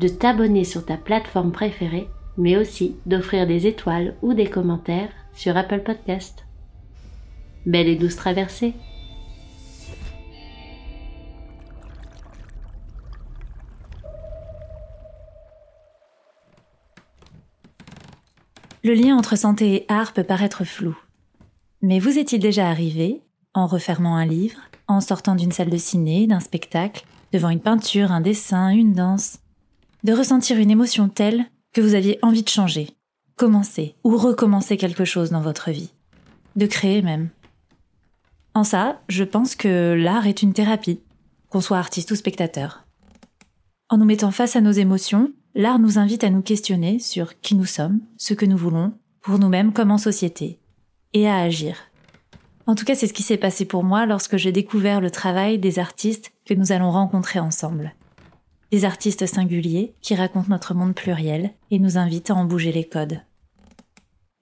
de t'abonner sur ta plateforme préférée, mais aussi d'offrir des étoiles ou des commentaires sur Apple Podcast. Belle et douce traversée Le lien entre santé et art peut paraître flou. Mais vous est-il déjà arrivé, en refermant un livre, en sortant d'une salle de ciné, d'un spectacle, devant une peinture, un dessin, une danse, de ressentir une émotion telle que vous aviez envie de changer, commencer ou recommencer quelque chose dans votre vie, de créer même. En ça, je pense que l'art est une thérapie, qu'on soit artiste ou spectateur. En nous mettant face à nos émotions, l'art nous invite à nous questionner sur qui nous sommes, ce que nous voulons, pour nous-mêmes comme en société, et à agir. En tout cas, c'est ce qui s'est passé pour moi lorsque j'ai découvert le travail des artistes que nous allons rencontrer ensemble. Des artistes singuliers qui racontent notre monde pluriel et nous invitent à en bouger les codes.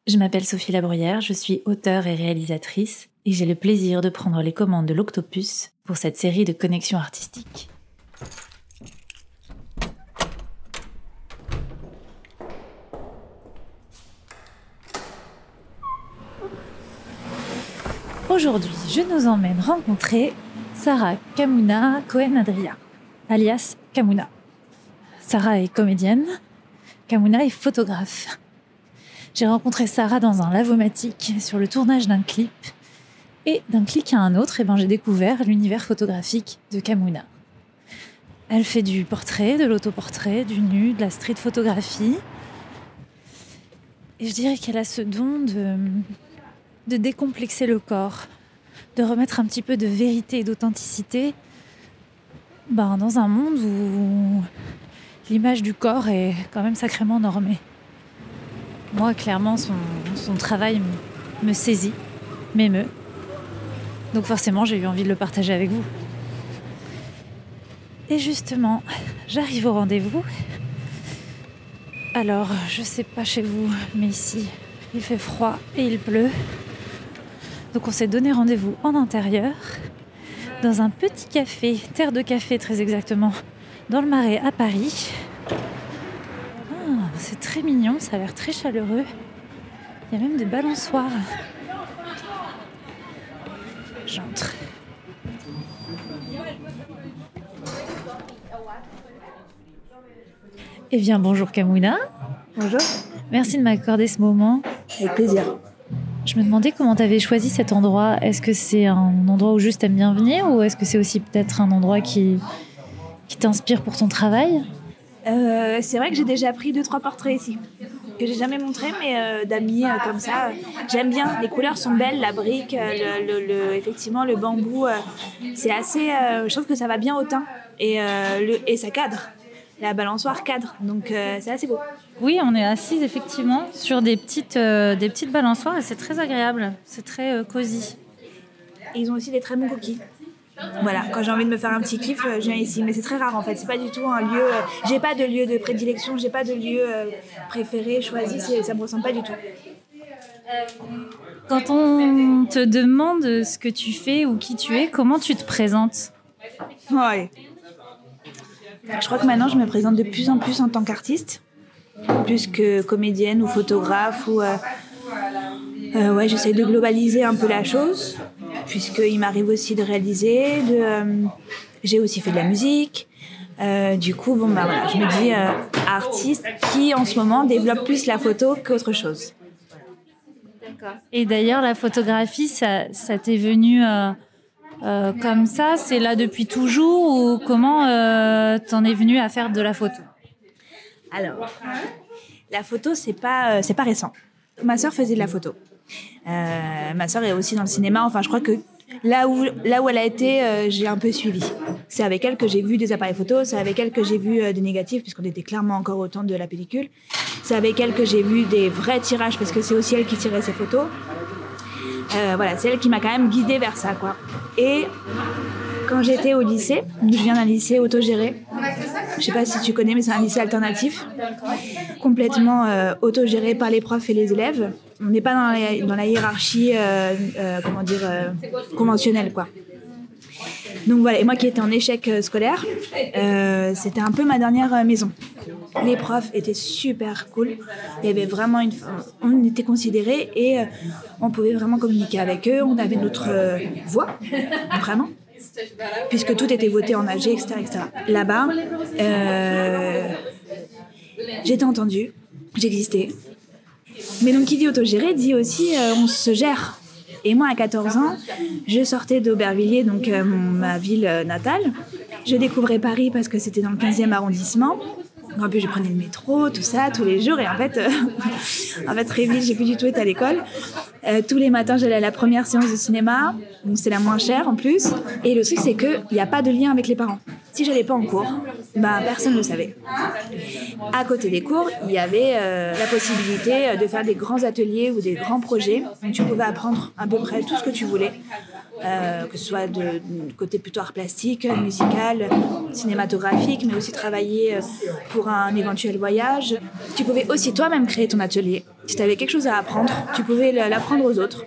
Je m'appelle Sophie Labruyère, je suis auteure et réalisatrice et j'ai le plaisir de prendre les commandes de l'Octopus pour cette série de connexions artistiques. Aujourd'hui, je nous emmène rencontrer Sarah Kamuna Cohen-Adria, alias Kamuna. Sarah est comédienne, Kamuna est photographe. J'ai rencontré Sarah dans un lavomatique sur le tournage d'un clip. Et d'un clic à un autre, eh ben, j'ai découvert l'univers photographique de Kamuna. Elle fait du portrait, de l'autoportrait, du nu, de la street photographie. Et je dirais qu'elle a ce don de décomplexer le corps, de remettre un petit peu de vérité et d'authenticité ben, dans un monde où l'image du corps est quand même sacrément normée. Moi, clairement, son, son travail me, me saisit, m'émeut. Donc forcément, j'ai eu envie de le partager avec vous. Et justement, j'arrive au rendez-vous. Alors, je sais pas chez vous, mais ici, il fait froid et il pleut. Donc on s'est donné rendez-vous en intérieur, dans un petit café, terre de café très exactement, dans le Marais à Paris. Ah, c'est très mignon, ça a l'air très chaleureux. Il y a même des balançoires. J'entre. Eh bien, bonjour Kamuna. Bonjour. Merci de m'accorder ce moment. Avec plaisir. Je me demandais comment tu avais choisi cet endroit. Est-ce que c'est un endroit où juste aimes bien venir ou est-ce que c'est aussi peut-être un endroit qui, qui t'inspire pour ton travail? Euh, C'est vrai que j'ai déjà pris deux trois portraits ici que j'ai jamais montré, mais euh, d'amis euh, comme ça. J'aime bien. Les couleurs sont belles, la brique, le, effectivement le bambou, c'est assez. je trouve que ça va bien au teint et, et ça cadre. La balançoire cadre, donc c'est assez beau. Oui, on est assise effectivement sur des petites, euh, des petites balançoires et c'est très agréable, c'est très euh, cosy. Et ils ont aussi des très bons cookies. Voilà, quand j'ai envie de me faire un petit kiff, euh, je viens ici. Mais c'est très rare en fait, c'est pas du tout un lieu. j'ai pas de lieu de prédilection, j'ai pas de lieu préféré, choisi, ça me ressemble pas du tout. Quand on te demande ce que tu fais ou qui tu es, comment tu te présentes? Ouais. Je crois que maintenant je me présente de plus en plus en tant qu'artiste plus que comédienne ou photographe ou euh, euh, ouais j'essaie de globaliser un peu la chose puisqu'il m'arrive aussi de réaliser euh, j'ai aussi fait de la musique. Du coup bon bah voilà je me dis artiste qui en ce moment développe plus la photo qu'autre chose. Et d'ailleurs, la photographie, ça, ça t'est venu comme ça C'est là depuis toujours ou comment t'en es venu à faire de la photo? Alors, la photo, c'est pas, euh, c'est pas récent. Ma sœur faisait de la photo. Euh, ma sœur est aussi dans le cinéma. Enfin, je crois que là où, là où elle a été, euh, j'ai un peu suivi. C'est avec elle que j'ai vu des appareils photo, c'est avec elle que j'ai vu des négatifs, puisqu'on était clairement encore au temps de la pellicule. C'est avec elle que j'ai vu des vrais tirages, parce que c'est aussi elle qui tirait ses photos. Voilà, c'est elle qui m'a quand même guidée vers ça, quoi. Et quand j'étais au lycée, je viens d'un lycée autogéré. Je sais pas si tu connais, mais c'est un lycée alternatif, complètement euh, autogéré par les profs et les élèves. On n'est pas dans la, hiérarchie, euh, euh, comment dire, conventionnelle, quoi. Donc voilà, moi qui étais en échec scolaire, c'était un peu ma dernière maison. Les profs étaient super cool. Il y avait vraiment une, on était considérés et on pouvait vraiment communiquer avec eux. On avait notre voix, vraiment, puisque tout était voté en AG, etc., etc. Là-bas, euh, j'étais entendue, j'existais. Mais donc qui dit autogéré dit aussi euh, on se gère. Et moi, à 14 ans, je sortais d'Aubervilliers, donc euh, ma ville natale. Je découvrais Paris parce que c'était dans le 15e arrondissement. En plus, je prenais le métro, tout ça, tous les jours. Et en fait, euh, en fait très vite, j'ai plus du tout été à l'école. Euh, tous les matins, j'allais à la première séance de cinéma. Donc, c'est la moins chère en plus. Et le truc, c'est qu'il n'y a pas de lien avec les parents. Si j'allais pas en cours, ben, personne ne le savait. À côté des cours, il y avait euh, la possibilité de faire des grands ateliers ou des grands projets. Donc, tu pouvais apprendre à peu près tout ce que tu voulais, euh, que ce soit de, côté plutôt art plastique, musical, cinématographique, mais aussi travailler euh, pour un éventuel voyage. Tu pouvais aussi toi-même créer ton atelier. Si tu avais quelque chose à apprendre, tu pouvais l'apprendre aux autres.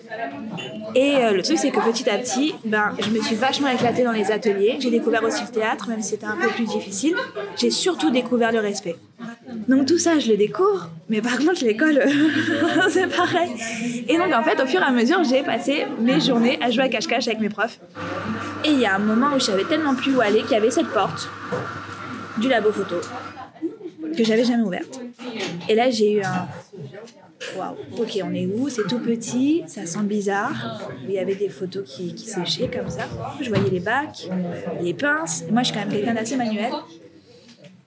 Et euh, le truc, c'est que petit à petit, ben, je me suis vachement éclatée dans les ateliers. J'ai découvert aussi le théâtre, même si c'était un peu plus difficile. J'ai surtout découvert le respect. Donc tout ça, je le découvre, mais par contre, l'école, c'est pareil. Et donc, en fait, au fur et à mesure, j'ai passé mes journées à jouer à cache-cache avec mes profs. Et il y a un moment où je savais tellement plus où aller qu'il y avait cette porte du labo photo que j'avais jamais ouverte. Et là, j'ai eu un Waouh, ok, on est où? C'est tout petit, ça sent bizarre. Il y avait des photos qui, qui séchaient comme ça. Je voyais les bacs, les pinces. Moi, je suis quand même quelqu'un d'assez manuel.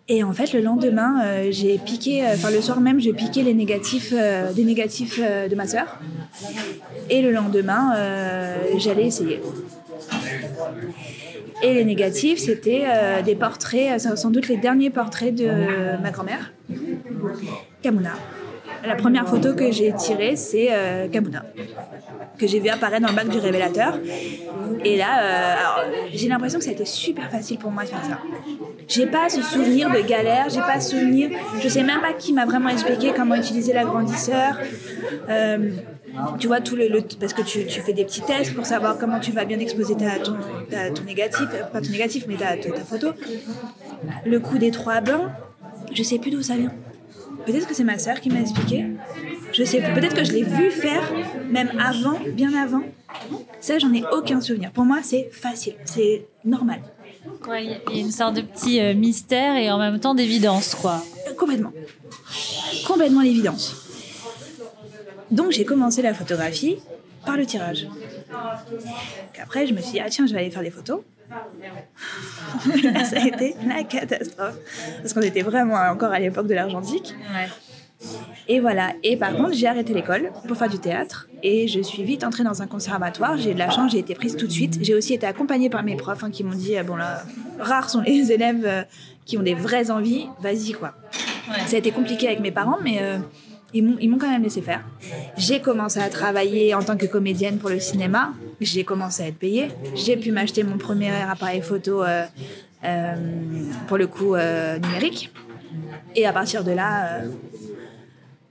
Et en fait, le lendemain, euh, j'ai piqué, euh, enfin le soir même, je piquais les négatifs, euh, des négatifs de ma sœur. Et le lendemain, j'allais essayer. Et les négatifs, c'était des portraits, sans doute les derniers portraits de ma grand-mère, Kamuna. La première photo que j'ai tirée, c'est euh, que j'ai vu apparaître dans le bac du révélateur. Et là, euh, j'ai l'impression que ça a été super facile pour moi de faire ça. J'ai pas ce souvenir de galère, j'ai pas ce souvenir. Je sais même pas qui m'a vraiment expliqué comment utiliser l'agrandisseur. Euh, tu vois, tout le, parce que tu, fais des petits tests pour savoir comment tu vas bien exposer ton, ton négatif, euh, pas ton négatif, mais ta, ta, ta photo. Le coup des trois bains, je sais plus d'où ça vient. Peut-être que c'est ma sœur qui m'a expliqué. Je sais plus. Peut-être que je l'ai vu faire, même avant, bien avant. Ça, j'en ai aucun souvenir. Pour moi, c'est facile, c'est normal. Ouais, Il y a une sorte de petit euh, mystère et en même temps d'évidence, quoi. Complètement. Complètement l'évidence. Donc j'ai commencé la photographie par le tirage. Après, je me suis dit, ah tiens, je vais aller faire des photos. Ça a été la catastrophe. Parce qu'on était vraiment encore à l'époque de l'argentique. Et voilà. Et par contre, j'ai arrêté l'école pour faire du théâtre. Et je suis vite entrée dans un conservatoire. J'ai eu de la chance, j'ai été prise tout de suite. J'ai aussi été accompagnée par mes profs hein, qui m'ont dit, ah, bon là, rares sont les élèves euh, qui ont des vraies envies. Vas-y, quoi. Ça a été compliqué avec mes parents, mais euh, ils m'ont quand même laissé faire. J'ai commencé à travailler en tant que comédienne pour le cinéma. J'ai commencé à être payée. J'ai pu m'acheter mon premier appareil photo, euh, euh, pour le coup, euh, numérique. Et à partir de là,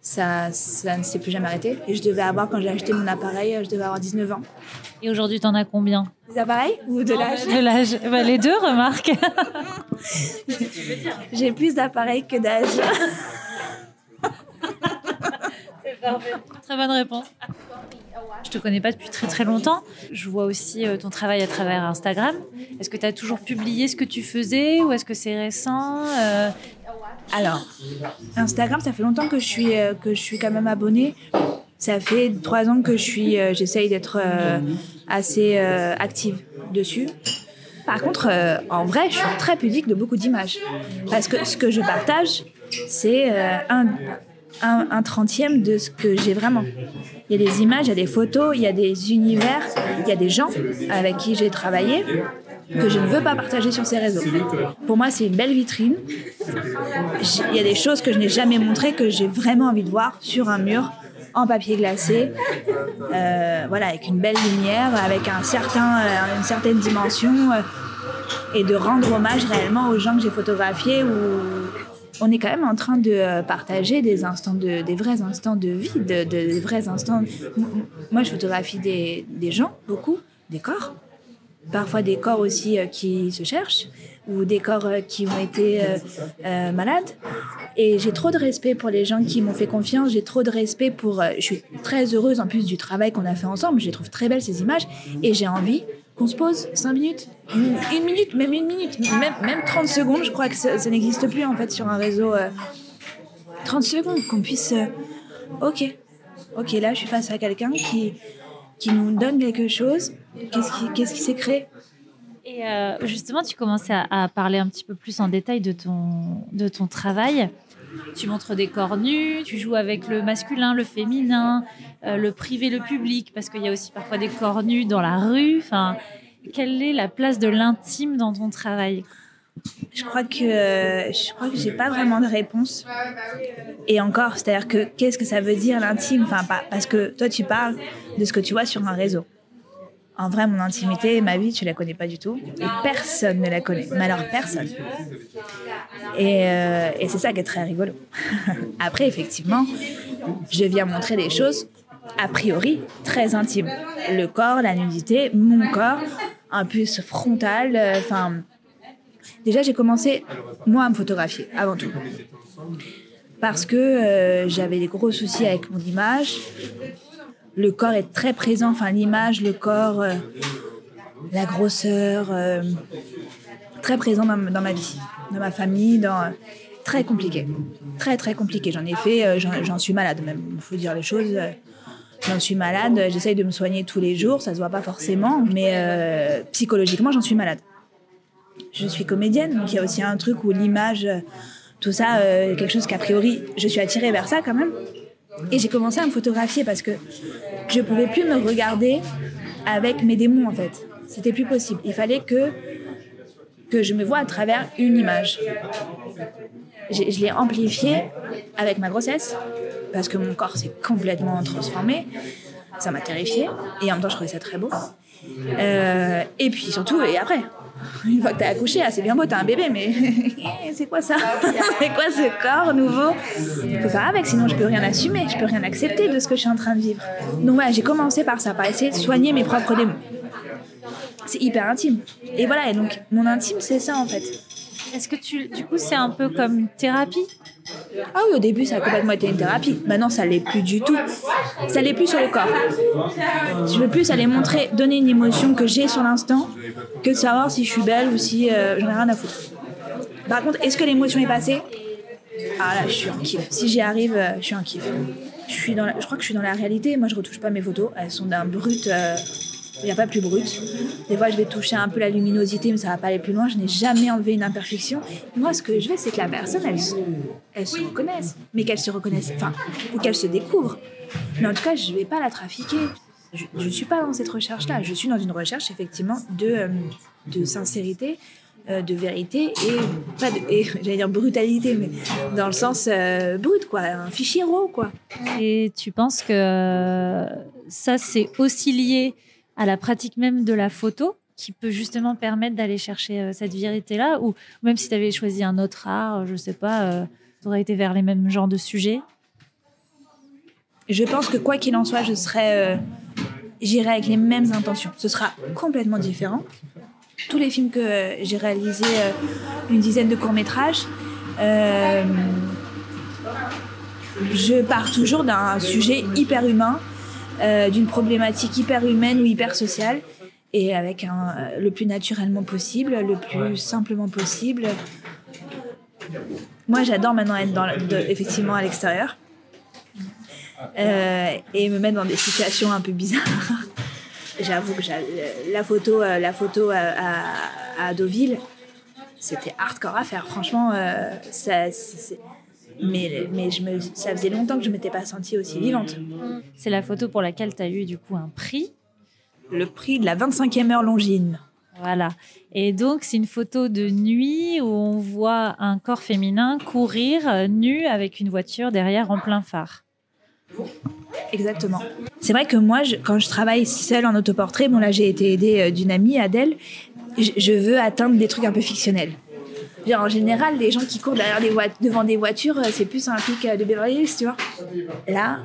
ça, ça ne s'est plus jamais arrêté. Et je devais avoir, quand j'ai acheté mon appareil, je devais avoir 19 ans. Et aujourd'hui, t'en as combien? Des appareils ou de l'âge? De l'âge Bah, Les deux, remarque. J'ai plus d'appareils que d'âge. Très bonne réponse. Je te connais pas depuis très très longtemps. Je vois aussi euh, ton travail à travers Instagram. Est-ce que tu as toujours publié ce que tu faisais ou est-ce que c'est récent Euh, Alors, Instagram, ça fait longtemps que je suis, euh, que je suis quand même abonnée. Ça fait trois ans que je suis, euh, j'essaye d'être euh, assez euh, active dessus. Par contre, euh, en vrai, je suis très pudique de beaucoup d'images. Parce que ce que je partage, c'est euh, un, un, un trentième de ce que j'ai vraiment. Il y a des images, il y a des photos, il y a des univers, il y a des gens avec qui j'ai travaillé que je ne veux pas partager sur ces réseaux. Pour moi, c'est une belle vitrine. Il y a des choses que je n'ai jamais montrées que j'ai vraiment envie de voir sur un mur en papier glacé, euh, voilà, avec une belle lumière, avec euh, une certaine dimension, euh, et de rendre hommage réellement aux gens que j'ai photographiés. Où on est quand même en train de euh, partager des instants de, des vrais instants de vie, de, de- des vrais instants. Moi, je photographie des, des gens, beaucoup, des corps parfois des corps aussi euh, qui se cherchent ou des corps euh, qui ont été malades. Et j'ai trop de respect pour les gens qui m'ont fait confiance. J'ai trop de respect pour. je suis très heureuse en plus du travail qu'on a fait ensemble. Je les trouve très belles ces images et j'ai envie qu'on se pose 5 minutes, une, minute, même une minute, même, même 30 secondes. Je crois que ça, n'existe plus en fait sur un réseau. euh, 30 secondes, qu'on puisse. euh, ok, ok, là je suis face à quelqu'un qui, qui nous donne quelque chose. Qu'est-ce qui, qu'est-ce qui s'est créé? Et euh, justement, tu commences à, à parler un petit peu plus en détail de ton, de ton travail. Tu montres des corps nus, tu joues avec le masculin, le féminin, euh, le privé, le public, parce qu'il y a aussi parfois des corps nus dans la rue. Enfin, quelle est la place de l'intime dans ton travail? Je crois que je crois que j'ai pas vraiment de réponse. Et encore, c'est-à-dire que qu'est-ce que ça veut dire l'intime? Enfin, pas- parce que toi, tu parles de ce que tu vois sur un réseau. En vrai, mon intimité, ma vie, tu la connais pas du tout. Et personne ne la connaît. Mais alors, personne. Et, euh, et c'est ça qui est très rigolo. Après, effectivement, je viens montrer des choses, a priori, très intimes. Le corps, la nudité, mon corps, un ce frontal. euh, Enfin, déjà, j'ai commencé, moi, à me photographier, avant tout. Parce que euh, j'avais des gros soucis avec mon image. Le corps est très présent, enfin, l'image, le corps, la grosseur, très présent dans, dans ma vie, dans ma famille, dans. Très compliqué. Très, très compliqué. J'en ai fait, euh, j'en suis malade même. Il faut dire les choses. euh, J'en suis malade, j'essaye de me soigner tous les jours, ça se voit pas forcément, mais euh, psychologiquement, j'en suis malade. Je suis comédienne, donc il y a aussi un truc où l'image, tout ça, quelque chose qu'a priori, je suis attirée vers ça quand même. Et j'ai commencé à me photographier parce que je pouvais plus me regarder avec mes démons en fait. C'était plus possible. Il fallait que que je me vois à travers une image. Je l'ai amplifié avec ma grossesse parce que mon corps s'est complètement transformé. Ça m'a terrifiée et en même temps je trouvais ça très beau. Euh, et puis surtout, et après, une fois que t'as accouché, ah, c'est bien beau, t'as un bébé, mais c'est quoi ça? C'est quoi ce corps nouveau? Faut faire avec, sinon je peux rien assumer, je peux rien accepter de ce que je suis en train de vivre. Donc voilà, j'ai commencé par ça, par essayer de soigner mes propres démons. C'est hyper intime. Et voilà, et donc mon intime, c'est ça en fait. Est-ce que tu, du coup, c'est un peu comme une thérapie? Ah oui, au début, ça a complètement été une thérapie. Maintenant, ça l'est plus du tout. Ça l'est plus sur le corps. Je veux plus aller montrer, donner une émotion que j'ai sur l'instant, que de savoir si je suis belle ou si euh, j'en ai rien à foutre. Par contre, est-ce que l'émotion est passée? Ah là, je suis en kiff. Si j'y arrive, euh, je suis en kiff. Je, suis dans la- je crois que je suis dans la réalité. Moi, je retouche pas mes photos. Elles sont d'un brut. euh, Il n'y a pas plus brut. Des fois, je vais toucher un peu la luminosité, mais ça va pas aller plus loin. Je n'ai jamais enlevé une imperfection. Moi, ce que je veux, c'est que la personne, elle, elle se reconnaisse. Mais qu'elle se reconnaisse, enfin, ou qu'elle se découvre. Mais en tout cas, je ne vais pas la trafiquer. Je ne suis pas dans cette recherche-là. Je suis dans une recherche, effectivement, de, euh, de sincérité, euh, de vérité et pas de, et, j'allais dire brutalité, mais dans le sens euh, brut, quoi. Un fichier raw, quoi. Et tu penses que ça, c'est aussi lié à la pratique même de la photo qui peut justement permettre d'aller chercher euh, cette vérité-là Ou même si tu avais choisi un autre art, je sais pas, tu aurais été vers les mêmes genres de sujets? Je pense que quoi qu'il en soit, je serai, euh, j'irai avec les mêmes intentions. Ce sera complètement différent. Tous les films que euh, j'ai réalisés, euh, une dizaine de courts métrages, euh, je pars toujours d'un sujet hyper humain, euh, d'une problématique hyper humaine ou hyper sociale, et avec un, euh, le plus naturellement possible, le plus simplement possible. Moi, j'adore maintenant être dans, de- effectivement à l'extérieur. euh, et me mettre dans des situations un peu bizarres. J'avoue que la photo, la photo à, à, Deauville, c'était hardcore à faire. Franchement, ça, mais, mais je me, ça faisait longtemps que je ne m'étais pas sentie aussi vivante. C'est la photo pour laquelle tu as eu du coup un prix. Le prix de la 25e heure longine. Voilà. Et donc, c'est une photo de nuit où on voit un corps féminin courir euh, nu avec une voiture derrière en plein phare. Exactement. C'est vrai que moi, quand je travaille seule en autoportrait, bon là j'ai été aidée euh, d'une amie, Adèle, je, veux atteindre des trucs un peu fictionnels. En général, les gens qui courent derrière des devant des voitures, euh, c'est plus un pic de Beverly Hills, tu vois. Là,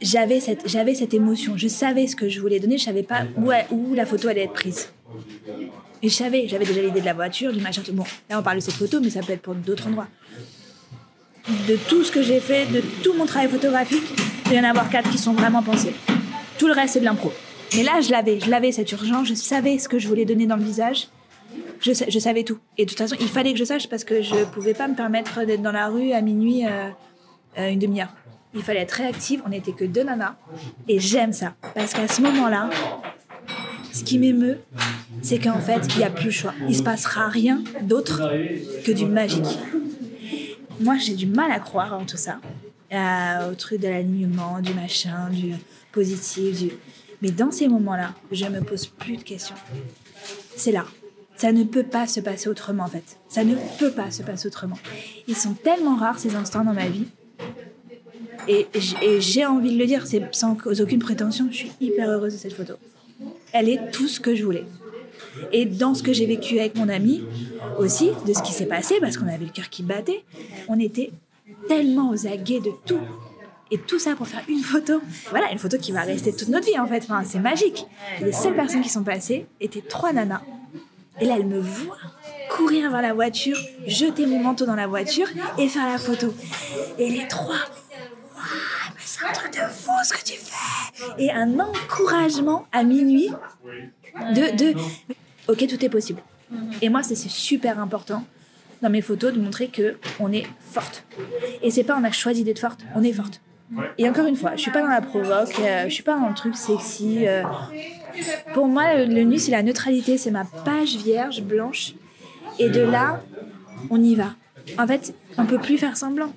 j'avais cette, cette émotion. Je savais ce que je voulais donner. Je savais pas où, où la photo allait être prise. Et je savais, j'avais déjà l'idée de la voiture, du machin. Bon, là on parle de cette photo, mais ça peut être pour d'autres endroits. De tout ce que j'ai fait, de tout mon travail photographique, il y en a avoir quatre qui sont vraiment pensés. Tout le reste c'est de l'impro. Mais là, je l'avais, je l'avais cette urgence. Je savais ce que je voulais donner dans le visage. Je, savais tout. Et de toute façon, il fallait que je sache parce que je pouvais pas me permettre d'être dans la rue à minuit euh, euh, une demi-heure il fallait être réactive. On n'était que deux nanas. Et j'aime ça. Parce qu'à ce moment-là, ce qui m'émeut, c'est qu'en fait, il n'y a plus le choix. Il se passera rien d'autre que du magique. Moi, j'ai du mal à croire en tout ça. au truc de l'alignement, du machin, du positif. Du... Mais dans ces moments-là, je me pose plus de questions. C'est là. Ça ne peut pas se passer autrement, en fait. Ça ne peut pas se passer autrement. Ils sont tellement rares, ces instants dans ma vie, et, j'ai envie de le dire, sans aucune prétention, je suis hyper heureuse de cette photo. Elle est tout ce que je voulais. Et dans ce que j'ai vécu avec mon ami aussi, de ce qui s'est passé, parce qu'on avait le cœur qui battait, on était tellement aux aguets de tout. Et tout ça pour faire une photo. Voilà, une photo qui va rester toute notre vie en fait. C'est magique. Les seules personnes qui sont passées étaient trois nanas. Et là, elles me voient courir vers la voiture, jeter mon manteau dans la voiture et faire la photo. Et les trois c'est un truc de fou ce que tu fais. Et un encouragement à minuit de, de ok, tout est possible. Et moi, c'est super important dans mes photos de montrer que on est forte. Et c'est pas on a choisi d'être forte, on est forte. Et encore une fois, je suis pas dans la provoque, euh, je suis pas dans le truc sexy. Euh. Pour moi, le, nu, c'est la neutralité, c'est ma page vierge, blanche. Et de là, on y va. En fait, on peut plus faire semblant.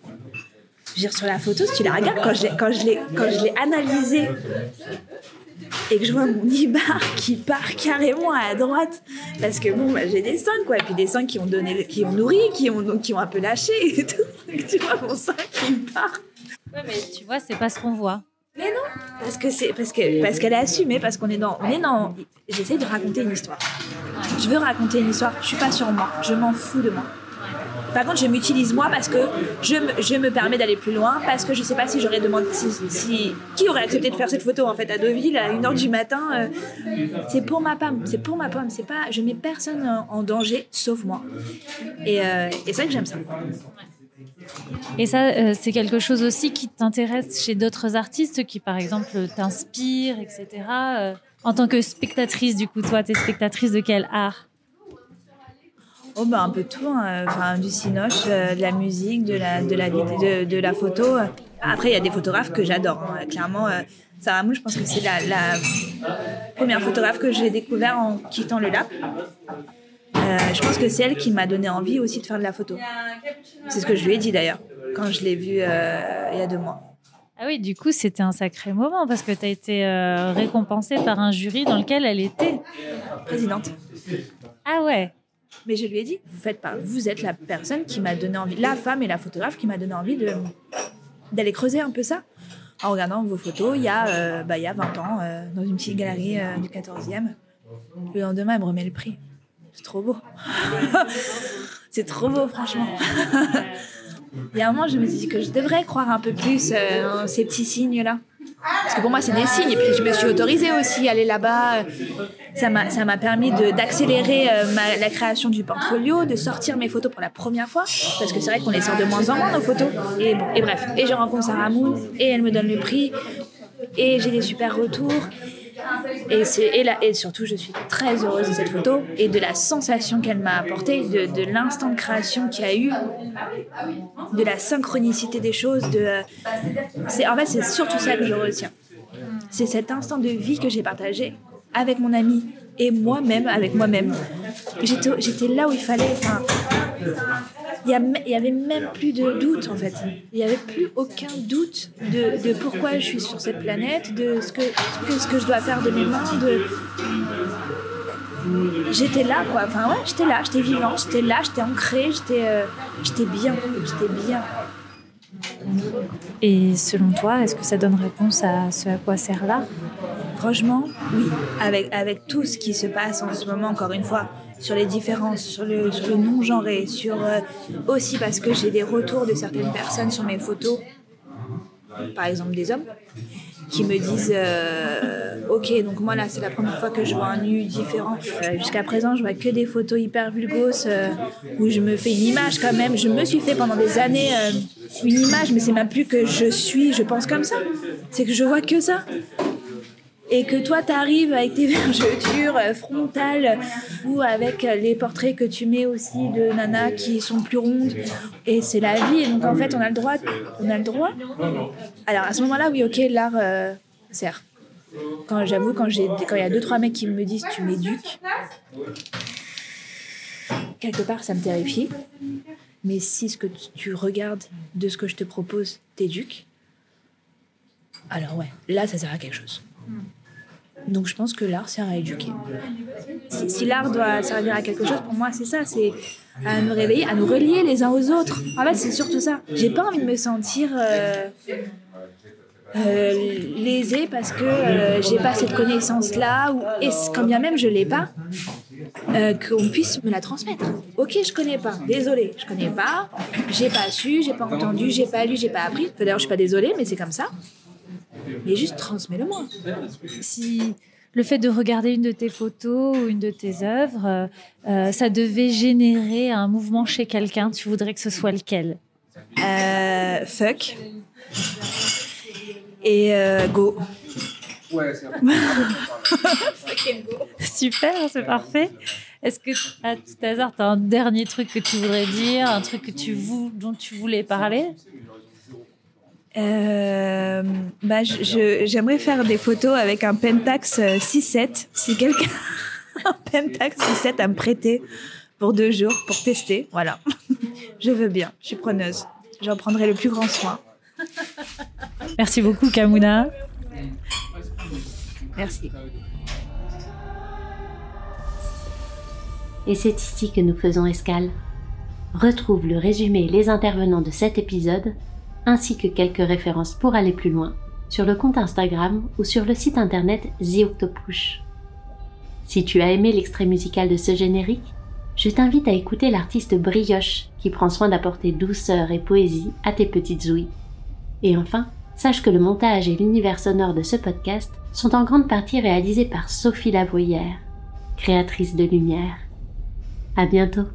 Je veux dire, sur la photo, si tu la regardes, quand je, l'ai, analysée et que je vois mon Ibar qui part carrément à droite, parce que bon, bah, j'ai des seins, quoi, et puis des seins qui ont donné, qui ont nourri, qui ont, qui ont un peu lâché tu vois mon sein qui part. Ouais, mais tu vois, c'est pas ce qu'on voit. Mais non, parce que c'est parce que parce qu'elle est assumée, parce qu'on est dans on est dans. J'essaie de raconter une histoire. Je veux raconter une histoire. Je suis pas sur moi. Je m'en fous de moi. Par contre, je m'utilise moi parce que je me, je me permets d'aller plus loin, parce que je sais pas si j'aurais demandé si, qui aurait accepté de faire cette photo en fait à Deauville à 1h du matin. Euh, c'est pour ma pomme, c'est pour ma pomme, c'est pas, je mets personne en, danger sauf moi. Et, euh, et c'est vrai que j'aime ça. Et ça, euh, c'est quelque chose aussi qui t'intéresse chez d'autres artistes qui, par exemple, t'inspirent, etc. en tant que spectatrice, du coup, toi, t'es spectatrice de quel art? Oh bah un peu tout, hein. du cinoche, euh, de la musique, de la de la photo. Après il y a des photographes que j'adore. Hein. Clairement, euh, Sarah Mou, je pense que c'est la, la, première photographe que j'ai découvert en quittant le lab. Euh, je pense que c'est elle qui m'a donné envie aussi de faire de la photo. C'est ce que je lui ai dit d'ailleurs quand je l'ai vue il y a deux mois. Ah oui, du coup, c'était un sacré moment parce que tu as été récompensée par un jury dans lequel elle était présidente. Ah ouais. Mais je lui ai dit, vous faites pas, vous êtes la personne qui m'a donné envie, la femme et la photographe qui m'a donné envie de d'aller creuser un peu ça. En regardant vos photos, il y a, euh, bah, il y a 20 ans, euh, dans une petite galerie euh, du 14e. Le lendemain, elle me remet le prix. C'est trop beau. c'est trop beau, franchement. il y a un moment, je me dit que je devrais croire un peu plus en ces petits signes-là. Parce que pour moi, c'est des signes. Et puis, je me suis autorisée aussi à aller là-bas. Ça m'a, ça m'a permis d'accélérer euh, la création du portfolio, de sortir mes photos pour la première fois. Parce que c'est vrai qu'on les sort de moins en moins, nos photos. Et, bon, et bref. Et je rencontre Sarah Moon et elle me donne le prix. Et j'ai des super retours. Et, et, et surtout, je suis très heureuse de cette photo et de la sensation qu'elle m'a apportée, de, l'instant de création qu'il y a eu, de la synchronicité des choses. De, c'est, en fait, c'est surtout ça que je retiens. C'est cet instant de vie que j'ai partagé avec mon ami et moi-même, avec moi-même. J'étais là où il fallait. Enfin, il n'y avait même plus de doute en fait. Il n'y avait plus aucun doute de, de, pourquoi je suis sur cette planète, de ce que, ce que je dois faire de mes mains. De... J'étais là quoi, enfin ouais, j'étais là, j'étais vivant, j'étais là, j'étais ancrée, j'étais euh, j'étais bien, j'étais bien. Et selon toi, est-ce que ça donne réponse à ce à quoi sert l'art? Franchement, oui. Avec, avec tout ce qui se passe en ce moment, encore une fois, sur les différences, sur le, sur le non-genré, sur euh, aussi parce que j'ai des retours de certaines personnes sur mes photos, par exemple des hommes, qui me disent euh, Ok, donc moi là, c'est la première fois que je vois un nu différent. Euh, jusqu'à présent, je vois que des photos hyper vulgos où je me fais une image quand même. Je me suis fait pendant des années une image, mais c'est même plus que je suis, je pense comme ça. C'est que je vois que ça et que toi tu arrives avec tes vergetures euh, frontales ou avec euh, les portraits que tu mets aussi de nanas qui sont plus rondes. Et c'est la vie. Et donc en fait on a le droit on a le droit. Alors à ce moment-là oui ok l'art euh, sert. Quand j'avoue quand j'ai quand il y a deux trois mecs qui me disent tu m'éduques quelque part ça me terrifie. Mais si ce que tu regardes de ce que je te propose t'éduque alors ouais là ça sert à quelque chose donc je pense que l'art sert à éduquer. Si, l'art doit servir à quelque chose, pour moi, c'est ça, c'est à nous réveiller, à nous relier les uns aux autres. En fait, c'est surtout ça. J'ai pas envie de me sentir euh, euh, lésée parce que euh, j'ai pas cette connaissance-là, ou et quand bien même je l'ai pas, qu'on puisse me la transmettre. Ok, je connais pas, désolé, je connais pas, j'ai pas su, j'ai pas entendu, j'ai pas lu, j'ai pas appris. D'ailleurs, je suis pas désolée, mais c'est comme ça mais juste transmets-le-moi. Si le fait de regarder une de tes photos ou une de tes œuvres, euh, euh, ça devait générer un mouvement chez quelqu'un, tu voudrais que ce soit lequel? Euh, Fuck. Et go. Ouais, Super, c'est parfait. Est-ce que, à tout hasard, tu as un dernier truc que tu voudrais dire, un truc que tu dont tu voulais parler? Euh, bah, J'aimerais faire des photos avec un Pentax 6-7. Euh, si quelqu'un a un Pentax 6-7 à me prêter pour deux jours pour tester, voilà. je veux bien, je suis preneuse. J'en prendrai le plus grand soin. Merci beaucoup, Kamuna. Merci. Et c'est ici que nous faisons escale. Retrouve le résumé et les intervenants de cet épisode ainsi que quelques références pour aller plus loin sur le compte Instagram ou sur le site internet The. Si tu as aimé l'extrait musical de ce générique, je t'invite à écouter l'artiste Brioche qui prend soin d'apporter douceur et poésie à tes petites ouïes. Et enfin, sache que le montage et l'univers sonore de ce podcast sont en grande partie réalisés par Sophie Lavoyère, créatrice de lumière. À bientôt!